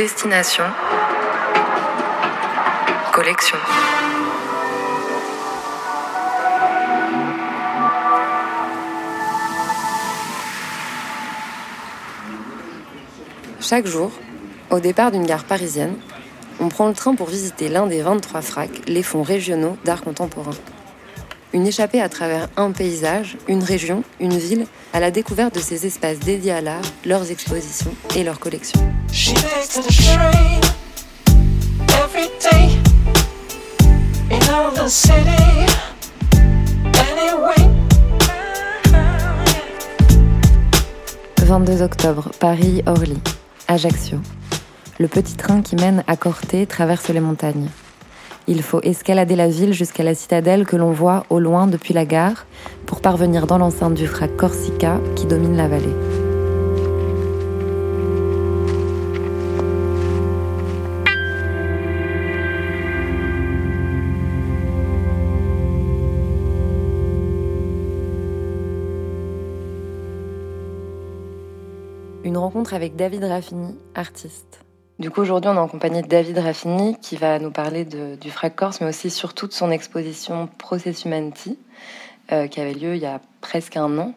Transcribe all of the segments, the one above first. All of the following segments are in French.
Destination. Collection. Chaque jour, au départ d'une gare parisienne, on prend le train pour visiter l'un des 23 fracs, les fonds régionaux d'art contemporain. Une échappée à travers un paysage, une région, une ville, à la découverte de ces espaces dédiés à l'art, leurs expositions et leurs collections. 22 octobre, Paris-Orly, Ajaccio. Le petit train qui mène à Corté traverse les montagnes. Il faut escalader la ville jusqu'à la citadelle que l'on voit au loin depuis la gare pour parvenir dans l'enceinte du frac Corsica qui domine la vallée. Une rencontre avec David Raffini, artiste. Du coup, aujourd'hui, on est en compagnie de David Raffini qui va nous parler du FRAC Corse, mais aussi surtout de son exposition Process Humanity, euh, qui avait lieu il y a presque un an.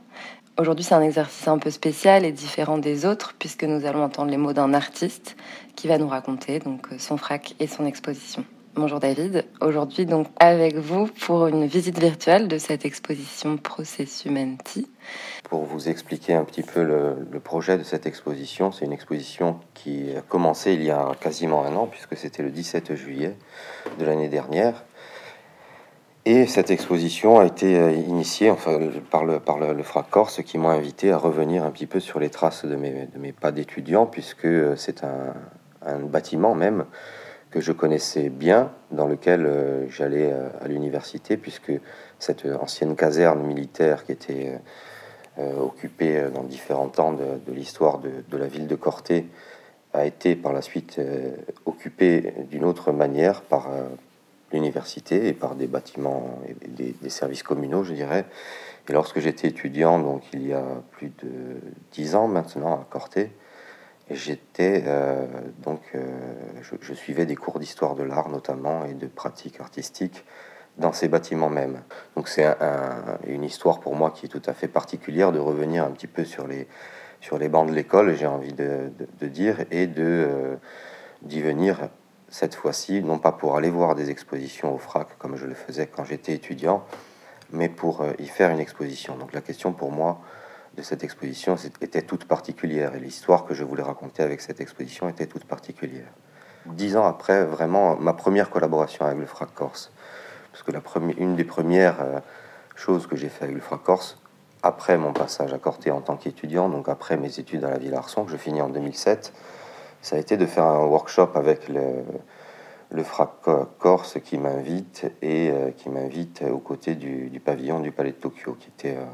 Aujourd'hui, c'est un exercice un peu spécial et différent des autres, puisque nous allons entendre les mots d'un artiste qui va nous raconter donc son FRAC et son exposition. Bonjour David, aujourd'hui donc avec vous pour une visite virtuelle de cette exposition Process Humanity. Pour vous expliquer un petit peu le, projet de cette exposition, c'est une exposition qui a commencé il y a quasiment un an puisque c'était le 17 juillet de l'année dernière. Et cette exposition a été euh, initiée enfin, par le, par le, FRAC Corse qui m'a invité à revenir un petit peu sur les traces de mes, de mes pas d'étudiants puisque c'est un, un bâtiment même que je connaissais bien, dans lequel euh, j'allais euh, à l'université, puisque cette ancienne caserne militaire qui était euh, occupée dans différents temps de, l'histoire de, la ville de Corté a été par la suite occupée d'une autre manière par l'université et par des bâtiments et des, des, services communaux, je dirais. Et lorsque j'étais étudiant, donc il y a plus de dix ans maintenant à Corté, j'étais euh, donc, euh, je, suivais des cours d'histoire de l'art notamment et de pratique artistique dans ces bâtiments même. Donc c'est une histoire pour moi qui est tout à fait particulière de revenir un petit peu sur les sur les bancs de l'école, j'ai envie de, dire, et de euh, d'y venir cette fois-ci, non pas pour aller voir des expositions au FRAC comme je le faisais quand j'étais étudiant, mais pour y faire une exposition. Donc la question pour moi, de cette exposition était toute particulière et l'histoire que je voulais raconter avec cette exposition était toute particulière. Dix ans après, vraiment, ma première collaboration avec le FRAC Corse, parce que la première, une des premières euh, choses que j'ai fait avec le FRAC Corse, après mon passage à Corté en tant qu'étudiant, donc après mes études à la Ville Arson, que je finis en 2007, ça a été de faire un workshop avec le, FRAC Corse qui m'invite et euh, qui m'invite aux côtés du, du, pavillon du Palais de Tokyo, qui était euh,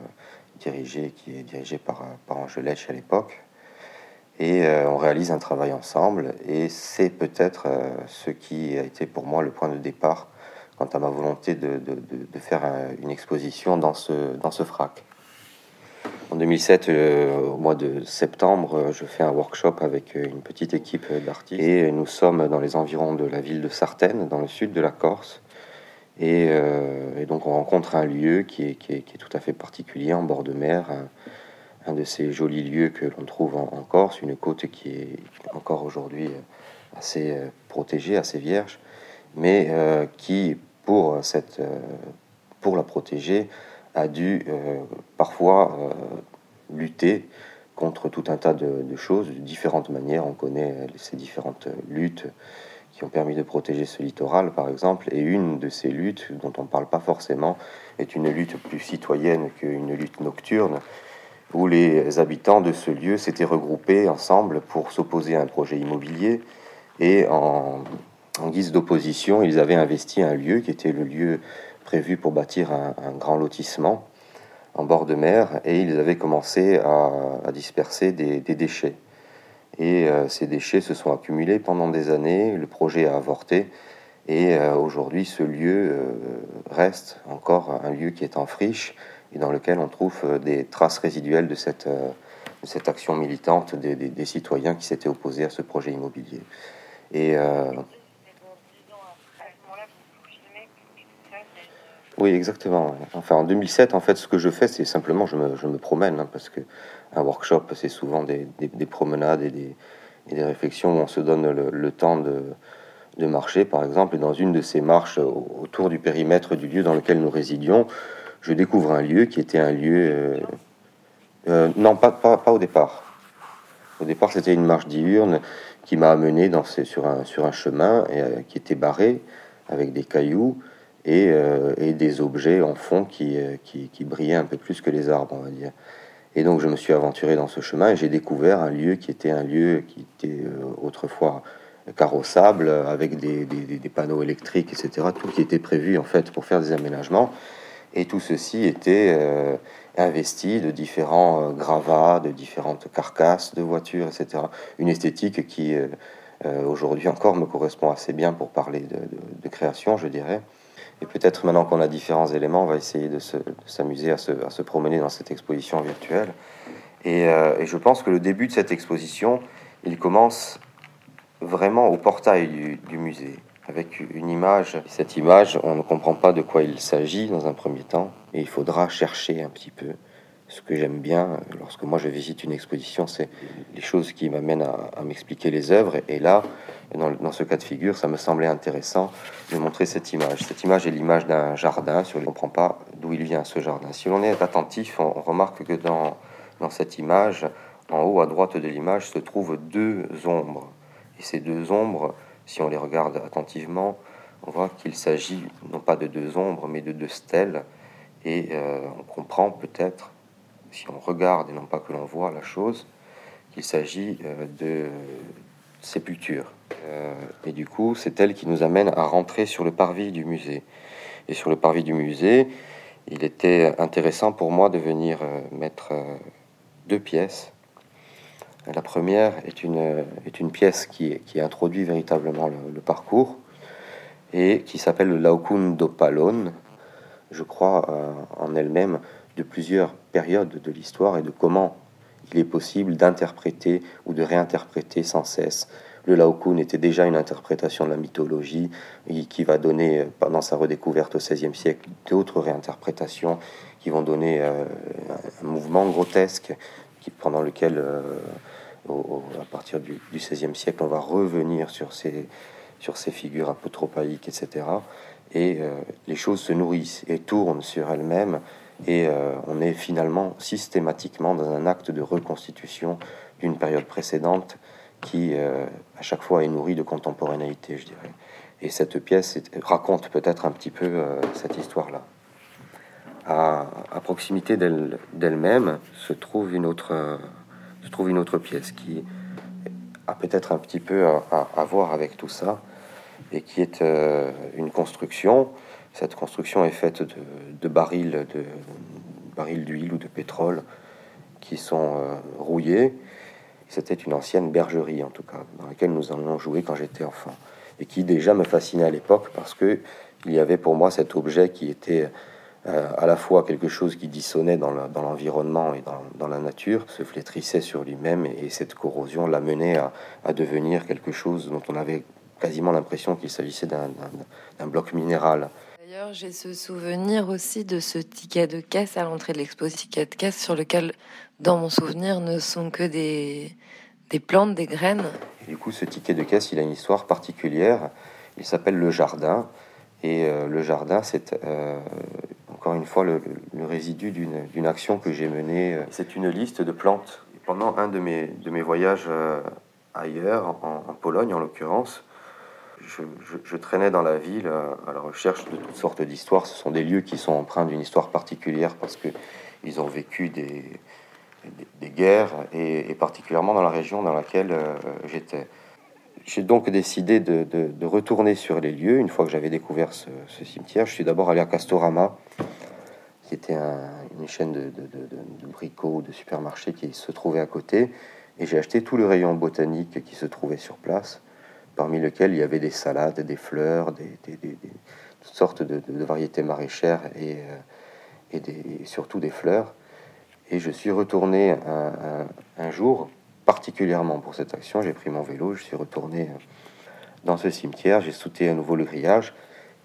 dirigé, qui est dirigé par, par Angelech à l'époque. Et euh, on réalise un travail ensemble. Et c'est peut-être euh, ce qui a été pour moi le point de départ quant à ma volonté de, de, de, faire une exposition dans ce, dans ce frac. En 2007, euh, au mois de septembre, je fais un workshop avec une petite équipe d'artistes et nous sommes dans les environs de la ville de Sartène, dans le sud de la Corse. Euh, et, donc on rencontre un lieu qui est, tout à fait particulier en bord de mer, un, de ces jolis lieux que l'on trouve en, Corse, une côte qui est encore aujourd'hui assez euh, protégée, assez vierge, mais euh, qui, pour, cette, pour la protéger, a dû parfois lutter contre tout un tas de, choses de différentes manières. On connaît ces différentes luttes qui ont permis de protéger ce littoral, par exemple. Et une de ces luttes, dont on ne parle pas forcément, est une lutte plus citoyenne qu'une lutte nocturne, où les habitants de ce lieu s'étaient regroupés ensemble pour s'opposer à un projet immobilier. Et en, guise d'opposition, ils avaient investi un lieu qui était le lieu prévu pour bâtir un, grand lotissement en bord de mer, et ils avaient commencé à, disperser des déchets. Et euh, ces déchets se sont accumulés pendant des années, le projet a avorté, et euh, aujourd'hui ce lieu euh, reste encore un lieu qui est en friche et dans lequel on trouve des traces résiduelles de cette, action militante des, citoyens qui s'étaient opposés à ce projet immobilier. Et oui, exactement. Enfin, en 2007, en fait, ce que je fais, c'est simplement, je me, je me promène, hein, parce que un workshop, c'est souvent des, des, promenades et des, et réflexions où on se donne le, temps de, marcher, par exemple. Et dans une de ces marches autour du périmètre du lieu dans lequel nous résidions, je découvre un lieu qui était un lieu euh, euh, non, pas, au départ. Au départ, c'était une marche diurne qui m'a amené dans sur, un, chemin euh, qui était barré avec des cailloux et, et des objets en fond qui, qui, qui, brillaient un peu plus que les arbres, on va dire. Et donc, je me suis aventuré dans ce chemin et j'ai découvert un lieu qui était un lieu qui était autrefois carrossable avec des, panneaux électriques, etc. Tout qui était prévu en fait pour faire des aménagements. Et tout ceci était investi de différents euh, gravats, de différentes carcasses de voitures, etc. Une esthétique qui, euh, euh, aujourd'hui encore, me correspond assez bien pour parler de, création, je dirais. Et peut-être maintenant qu'on a différents éléments, on va essayer de s'amuser à, se promener dans cette exposition virtuelle. Et, je pense que le début de cette exposition, il commence vraiment au portail du musée avec une image. Cette image, on ne comprend pas de quoi il s'agit dans un premier temps, et il faudra chercher un petit peu. Ce que j'aime bien lorsque moi je visite une exposition, c'est les choses qui m'amènent à, m'expliquer les œuvres. Et là, dans, ce cas de figure, ça me semblait intéressant de montrer cette image. Cette image est l'image d'un jardin, sur on ne comprend pas d'où il vient ce jardin. Si l'on est attentif, on, remarque que dans, dans cette image, en haut à droite de l'image, se trouvent deux ombres. Et ces deux ombres si on les regarde attentivement, on voit qu'il s'agit non pas de deux ombres, mais de deux stèles. Et euh, on comprend peut-être, si on regarde et non pas que l'on voit la chose, qu'il s'agit euh, de sépulture. Euh, et du coup, c'est elle qui nous amène à rentrer sur le parvis du musée. Et sur le parvis du musée, il était intéressant pour moi de venir mettre deux pièces la première est une, pièce qui, qui introduit véritablement le, parcours et qui s'appelle le Laucundo Palone, je crois euh, en elle-même, de plusieurs périodes de l'histoire et de comment il est possible d'interpréter ou de réinterpréter sans cesse. Le Laocoon était déjà une interprétation de la mythologie qui va donner, pendant sa redécouverte au XVIe siècle, d'autres réinterprétations qui vont donner euh, un mouvement grotesque qui, pendant lequel euh, à partir du, XVIe siècle, on va revenir sur ces, sur ces figures apotropaïques, etc. Et euh, les choses se nourrissent et tournent sur elles-mêmes, et euh, on est finalement systématiquement dans un acte de reconstitution d'une période précédente qui, euh, à chaque fois, est nourrie de contemporanéité, je dirais. Et cette pièce raconte peut-être un petit peu cette histoire-là. À, proximité d'elle-même se trouve une autre pièce qui a peut-être un petit peu à, voir avec tout ça et qui est euh, une construction. Cette construction est faite de, barils de barils d'huile ou de pétrole qui sont euh, rouillés. C'était une ancienne bergerie en tout cas dans laquelle nous allions jouer quand j'étais enfant et qui déjà me fascinait à l'époque parce que il y avait pour moi cet objet qui était euh, à la fois quelque chose qui dissonnait dans l'environnement et dans, la nature, se flétrissait sur lui-même et, cette corrosion l'amenait à devenir quelque chose dont on avait quasiment l'impression qu'il s'agissait d'un bloc minéral. D'ailleurs, j'ai ce souvenir aussi de ce ticket de caisse à l'entrée de l'expo, ticket de caisse sur lequel, dans mon souvenir, ne sont que des, des plantes, des graines. du coup, ce ticket de caisse, il a une histoire particulière. Il s'appelle le jardin. Et euh, le jardin, c'est euh, encore une fois le, résidu d'une action que j'ai menée. Euh, c'est une liste de plantes. pendant un de mes, de mes voyages euh, ailleurs, en, Pologne en l'occurrence, je, traînais dans la ville euh, à la recherche de toutes sortes d'histoires. Ce sont des lieux qui sont empreints d'une histoire particulière parce qu'ils ont vécu des, guerres et, particulièrement dans la région dans laquelle j'étais. J'ai donc décidé de, retourner sur les lieux une fois que j'avais découvert ce, cimetière. Je suis d'abord allé à Castorama, qui était une chaîne de, de, bricots, de supermarchés qui se trouvait à côté. Et j'ai acheté tout le rayon botanique qui se trouvait sur place, parmi lequel il y avait des salades, des fleurs, des, toutes sortes de, variétés maraîchères et, euh, et, surtout des fleurs. Et je suis retourné un, jour, particulièrement pour cette action, j'ai pris mon vélo, je suis retourné dans ce cimetière, j'ai sauté à nouveau le grillage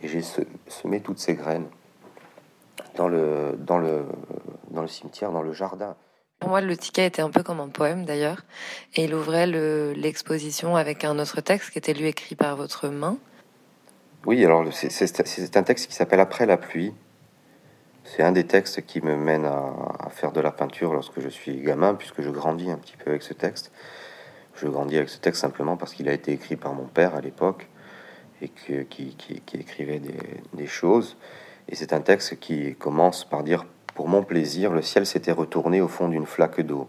et j'ai semé toutes ces graines dans le, dans le, dans le cimetière, dans le jardin. Pour moi, le ticket était un peu comme un poème d'ailleurs, et il ouvrait l'exposition avec un autre texte qui était lui écrit par votre main. Oui, alors c'est un texte qui s'appelle Après la pluie. C'est un des textes qui me mène à, faire de la peinture lorsque je suis gamin, puisque je grandis un petit peu avec ce texte. Je grandis avec ce texte simplement parce qu'il a été écrit par mon père à l'époque et que, qui, écrivait des, des choses. Et c'est un texte qui commence par dire Pour mon plaisir, le ciel s'était retourné au fond d'une flaque d'eau.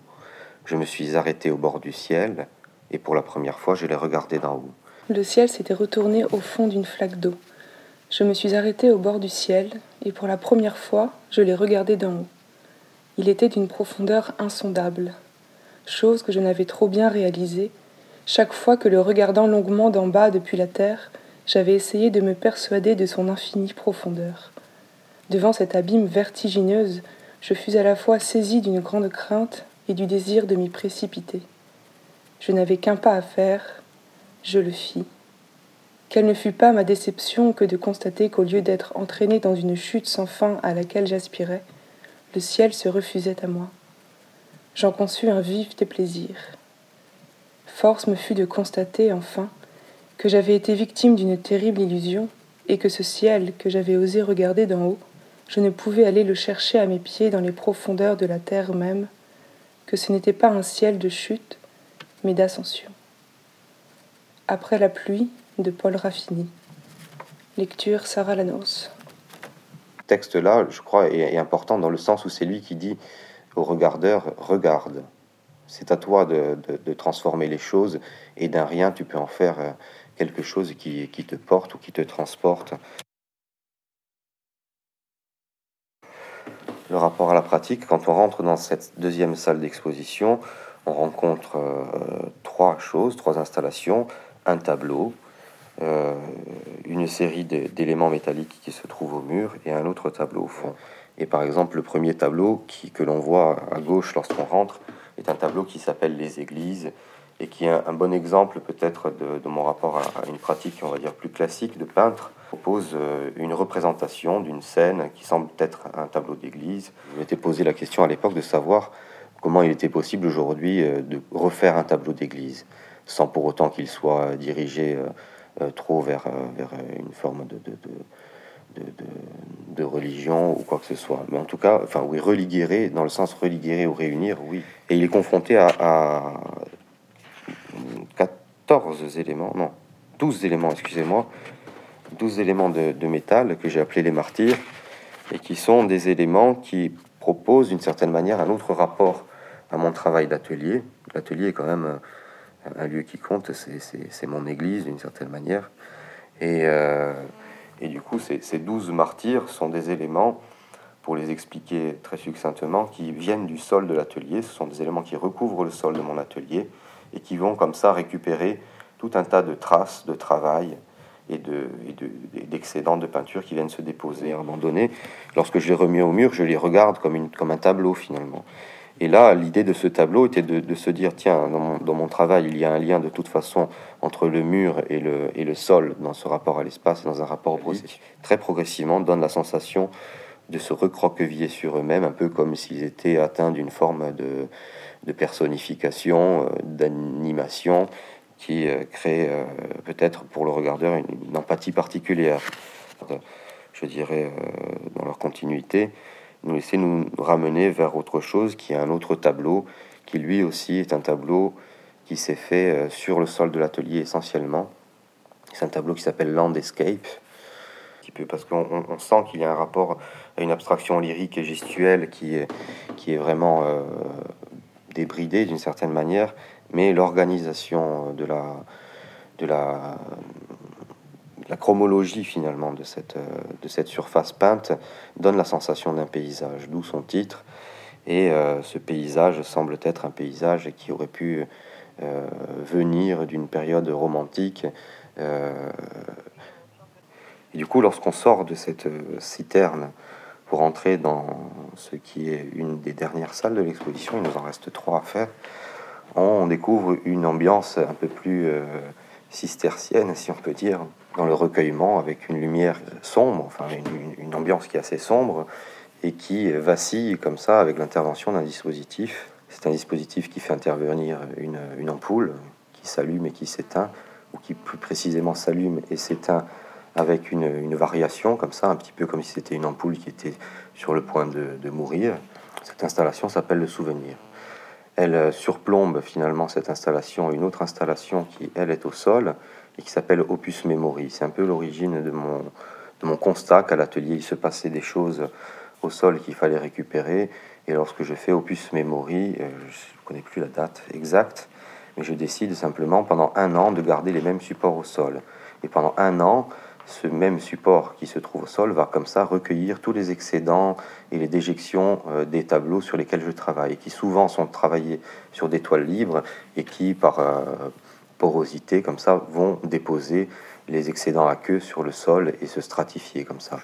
Je me suis arrêté au bord du ciel, et pour la première fois, je l'ai regardé d'en haut. Le ciel s'était retourné au fond d'une flaque d'eau. Je me suis arrêté au bord du ciel, et pour la première fois, je l'ai regardé d'en haut. Il était d'une profondeur insondable, chose que je n'avais trop bien réalisée, chaque fois que le regardant longuement d'en bas depuis la terre, j'avais essayé de me persuader de son infinie profondeur. Devant cette abîme vertigineuse, je fus à la fois saisi d'une grande crainte et du désir de m'y précipiter. Je n'avais qu'un pas à faire, je le fis. Quelle ne fut pas ma déception que de constater qu'au lieu d'être entraîné dans une chute sans fin à laquelle j'aspirais, le ciel se refusait à moi. J'en conçus un vif déplaisir. Force me fut de constater, enfin, que j'avais été victime d'une terrible illusion, et que ce ciel que j'avais osé regarder d'en haut je ne pouvais aller le chercher à mes pieds dans les profondeurs de la terre même, que ce n'était pas un ciel de chute, mais d'ascension. Après la pluie de Paul Raffini. Lecture Sarah Lanos. texte-là, je crois, est, important dans le sens où c'est lui qui dit au regardeur Regarde. C'est à toi de, transformer les choses et d'un rien, tu peux en faire euh, quelque chose qui te porte ou qui te transporte. Le rapport à la pratique, quand on rentre dans cette deuxième salle d'exposition, on rencontre euh, trois choses, trois installations, un tableau, euh, une série d'éléments métalliques qui se trouvent au mur et un autre tableau au fond. Et par exemple, le premier tableau qui, que l'on voit à gauche lorsqu'on rentre est un tableau qui s'appelle Les Églises et qui est un, bon exemple peut-être de, mon rapport à, une pratique, on va dire, plus classique de peintre. Propose euh, une représentation d'une scène qui semble être un tableau d'église. Je m'étais posé la question à l'époque de savoir comment il était possible aujourd'hui euh, de refaire un tableau d'église, sans pour autant qu'il soit dirigé euh, trop vers, vers une forme de, de, de, de, religion ou quoi que ce soit. Mais en tout cas, enfin, oui, religuer dans le sens religuer ou réunir, oui. Et il est confronté à, à 14 éléments, non, 12 éléments, excusez-moi, 12 éléments de, métal que j'ai appelé les martyrs, et qui sont des éléments qui proposent d'une certaine manière un autre rapport à mon travail d'atelier. L'atelier est quand même euh, un, lieu qui compte, c'est mon église d'une certaine manière. Et, euh, du coup, ces, ces 12 martyrs sont des éléments, pour les expliquer très succinctement, qui viennent du sol de l'atelier. Ce sont des éléments qui recouvrent le sol de mon atelier et qui vont comme ça récupérer tout un tas de traces de travail et d'excédents de, de, peinture qui viennent se déposer à un moment donné. Lorsque je les remets au mur, je les regarde comme, une, comme un tableau finalement. Et là, l'idée de ce tableau était de, se dire, tiens, dans mon, travail, il y a un lien de toute façon entre le mur et le, et le sol dans ce rapport à l'espace et dans un rapport au processus. Très progressivement, donne la sensation de se recroqueviller sur eux-mêmes, un peu comme s'ils étaient atteints d'une forme de, de personnification, euh, d'animation, qui euh, crée euh, peut-être pour le regardeur une, empathie particulière. Je dirais, dans leur continuité, nous laisser nous ramener vers autre chose qui est un autre tableau, qui lui aussi est un tableau qui s'est fait sur le sol de l'atelier essentiellement. C'est un tableau qui s'appelle Landscape, parce qu'on sent qu'il y a un rapport à une abstraction lyrique et gestuelle qui est, vraiment débridé d'une certaine manière, mais l'organisation de la, de la, chromologie finalement de cette, de cette surface peinte donne la sensation d'un paysage, d'où son titre. Et euh, ce paysage semble être un paysage qui aurait pu euh, venir d'une période romantique. Euh, et du coup, lorsqu'on sort de cette citerne pour entrer dans ce qui est une des dernières salles de l'exposition. Il nous en reste trois à faire. On découvre une ambiance un peu plus euh, cistercienne, si on peut dire, dans le recueillement, avec une lumière sombre, enfin une, ambiance qui est assez sombre et qui vacille comme ça avec l'intervention d'un dispositif. C'est un dispositif qui fait intervenir une ampoule qui s'allume et qui s'éteint, ou qui plus précisément s'allume et s'éteint avec une, variation comme ça, un petit peu comme si c'était une ampoule qui était sur le point de, mourir. Cette installation s'appelle le souvenir. Elle euh, surplombe finalement cette installation une autre installation qui, elle, est au sol et qui s'appelle Opus Memory. C'est un peu l'origine de mon, mon constat qu'à l'atelier, il se passait des choses au sol qu'il fallait récupérer. Et lorsque je fais Opus Memory, euh, je ne connais plus la date exacte, mais je décide simplement pendant un an de garder les mêmes supports au sol. Et pendant un an, ce même support qui se trouve au sol va comme ça recueillir tous les excédents et les déjections euh, des tableaux sur lesquels je travaille, et qui souvent sont travaillés sur des toiles libres et qui, par euh, porosité, comme ça, vont déposer les excédents à queue sur le sol et se stratifier comme ça.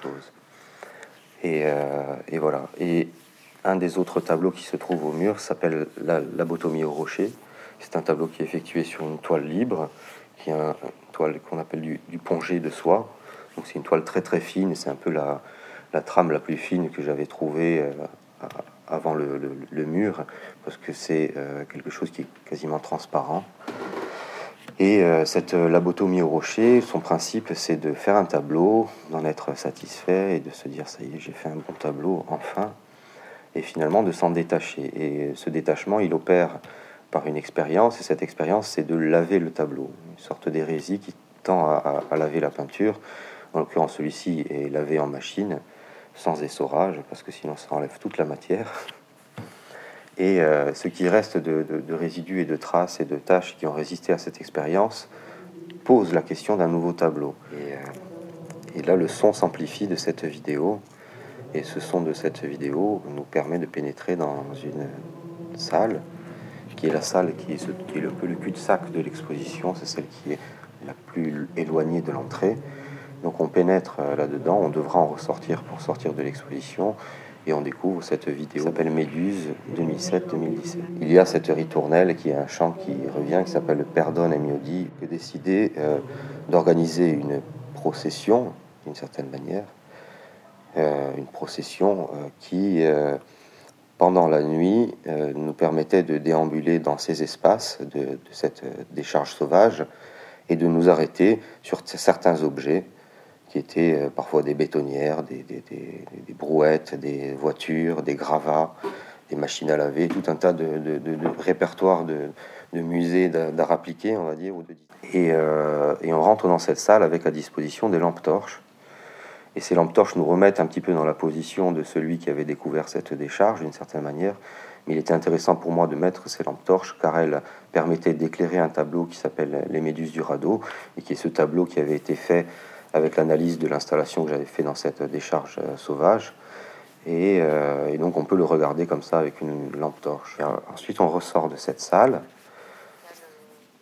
Et, euh, et voilà. Et un des autres tableaux qui se trouve au mur s'appelle la Labotomie au rocher. C'est un tableau qui est effectué sur une toile libre, qui est un, toile qu'on appelle du, du, pongé de soie. Donc c'est une toile très très fine, c'est un peu la, trame la plus fine que j'avais trouvée euh, avant le, mur, parce que c'est euh, quelque chose qui est quasiment transparent. Et euh, cette labotomie au rocher, son principe, c'est de faire un tableau, d'en être satisfait et de se dire ça y est, j'ai fait un bon tableau, enfin, et finalement de s'en détacher. Et ce détachement, il opère par une expérience, et cette expérience, c'est de laver le tableau, une sorte d'hérésie qui tend à, laver la peinture. En l'occurrence, celui-ci est lavé en machine, sans essorage, parce que sinon ça enlève toute la matière. Et euh, ce qui reste de, résidus et de traces et de tâches qui ont résisté à cette expérience pose la question d'un nouveau tableau. Et, euh, et là, le son s'amplifie de cette vidéo, et ce son de cette vidéo nous permet de pénétrer dans une salle qui est la salle qui est, qui est le, le cul-de-sac de l'exposition, c'est celle qui est la plus éloignée de l'entrée. Donc on pénètre euh, là-dedans, on devra en ressortir pour sortir de l'exposition et on découvre cette vidéo s'appelle Méduse 2007-2017. Il y a cette ritournelle qui est un chant qui revient, qui s'appelle Perdone et Miodi, qui a décidé euh, d'organiser une procession, d'une certaine manière, euh, une procession qui pendant la nuit euh, nous permettait de déambuler dans ces espaces de, cette euh, décharge sauvage et de nous arrêter sur certains objets qui étaient euh, parfois des bétonnières, des, brouettes, des voitures, des gravats, des machines à laver, tout un tas de, répertoires de, musées d'art appliqué, on va dire. Et, et on rentre dans cette salle avec à disposition des lampes torches et ces lampes torches nous remettent un petit peu dans la position de celui qui avait découvert cette décharge d'une certaine manière. Mais il était intéressant pour moi de mettre ces lampes torches car elles permettaient d'éclairer un tableau qui s'appelle Les Méduses du radeau et qui est ce tableau qui avait été fait avec l'analyse de l'installation que j'avais fait dans cette décharge euh, sauvage. Euh, et, donc on peut le regarder comme ça avec une lampe torche. ensuite on ressort de cette salle.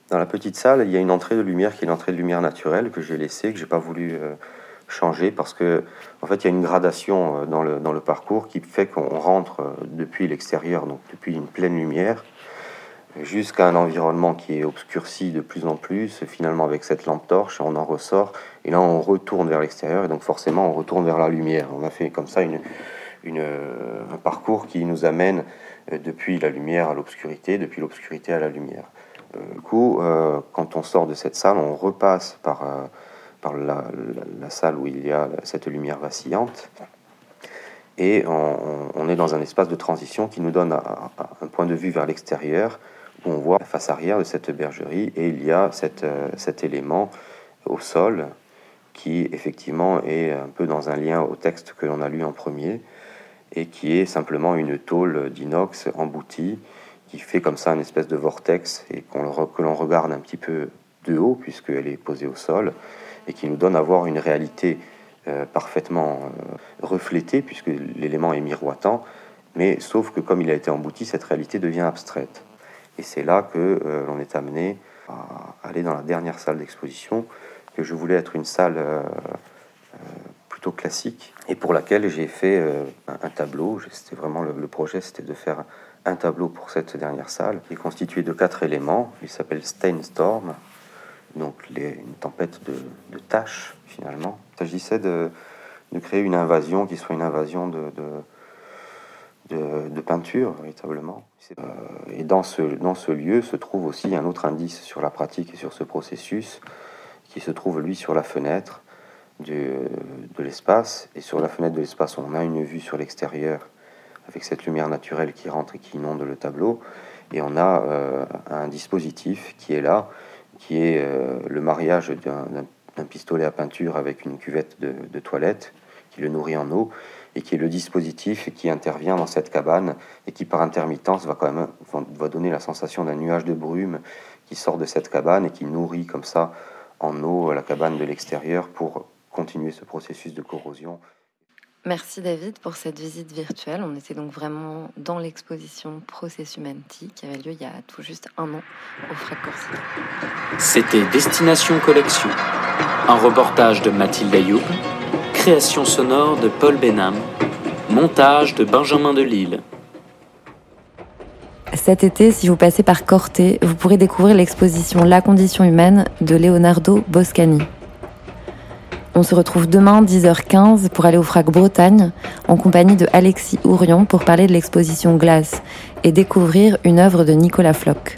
Dans la petite salle, il y a une entrée de lumière qui est l'entrée de lumière naturelle que j'ai laissée, que j'ai pas voulu euh, changer parce que en fait il y a une gradation euh, dans le, dans le parcours qui fait qu'on rentre euh, depuis l'extérieur, donc depuis une pleine lumière, jusqu'à un environnement qui est obscurci de plus en plus, finalement avec cette lampe torche, on en ressort, et là on retourne vers l'extérieur, et donc forcément on retourne vers la lumière. On a fait comme ça une, une, un parcours qui nous amène euh, depuis la lumière à l'obscurité, depuis l'obscurité à la lumière. Du coup, quand on sort de cette salle, on repasse par par la, salle où il y a cette lumière vacillante. Et on, est dans un espace de transition qui nous donne un, point de vue vers l'extérieur, où on voit la face arrière de cette bergerie, et il y a cette, cet élément au sol qui effectivement est un peu dans un lien au texte que l'on a lu en premier, et qui est simplement une tôle d'inox emboutie, qui fait comme ça une espèce de vortex, et qu'on que l'on regarde un petit peu de haut, puisqu'elle est posée au sol, et qui nous donne à voir une réalité euh, parfaitement euh, reflétée, puisque l'élément est miroitant, mais sauf que comme il a été embouti, cette réalité devient abstraite. Et c'est là que euh, l'on est amené à aller dans la dernière salle d'exposition, que je voulais être une salle plutôt classique et pour laquelle j'ai fait un, tableau. C'était vraiment le, projet, c'était de faire un tableau pour cette dernière salle, qui est constitué de quatre éléments. Il s'appelle Stainstorm, donc les, une tempête de, taches finalement. Il s'agissait de, créer une invasion qui soit une invasion de peinture véritablement. Euh, et dans ce, dans ce lieu se trouve aussi un autre indice sur la pratique et sur ce processus qui se trouve lui sur la fenêtre de l'espace. Et sur la fenêtre de l'espace, on a une vue sur l'extérieur avec cette lumière naturelle qui rentre et qui inonde le tableau. Et on a euh, un dispositif qui est là, qui est euh, le mariage d'un pistolet à peinture avec une cuvette de, toilette qui le nourrit en eau et qui est le dispositif qui intervient dans cette cabane et qui par intermittence va quand même va donner la sensation d'un nuage de brume qui sort de cette cabane et qui nourrit comme ça en eau la cabane de l'extérieur pour continuer ce processus de corrosion. Merci David pour cette visite virtuelle. On était donc vraiment dans l'exposition Process Humanity qui avait lieu il y a tout juste un an au FRAC Corsica. C'était Destination Collection, un reportage de Mathilde Ayoub, création sonore de Paul Benham, montage de Benjamin Delille. Cet été, si vous passez par Corté, vous pourrez découvrir l'exposition La condition humaine de Leonardo Boscani. On se retrouve demain 10h15 pour aller au FRAC Bretagne en compagnie de Alexis Ourion pour parler de l'exposition Glace et découvrir une œuvre de Nicolas Floch.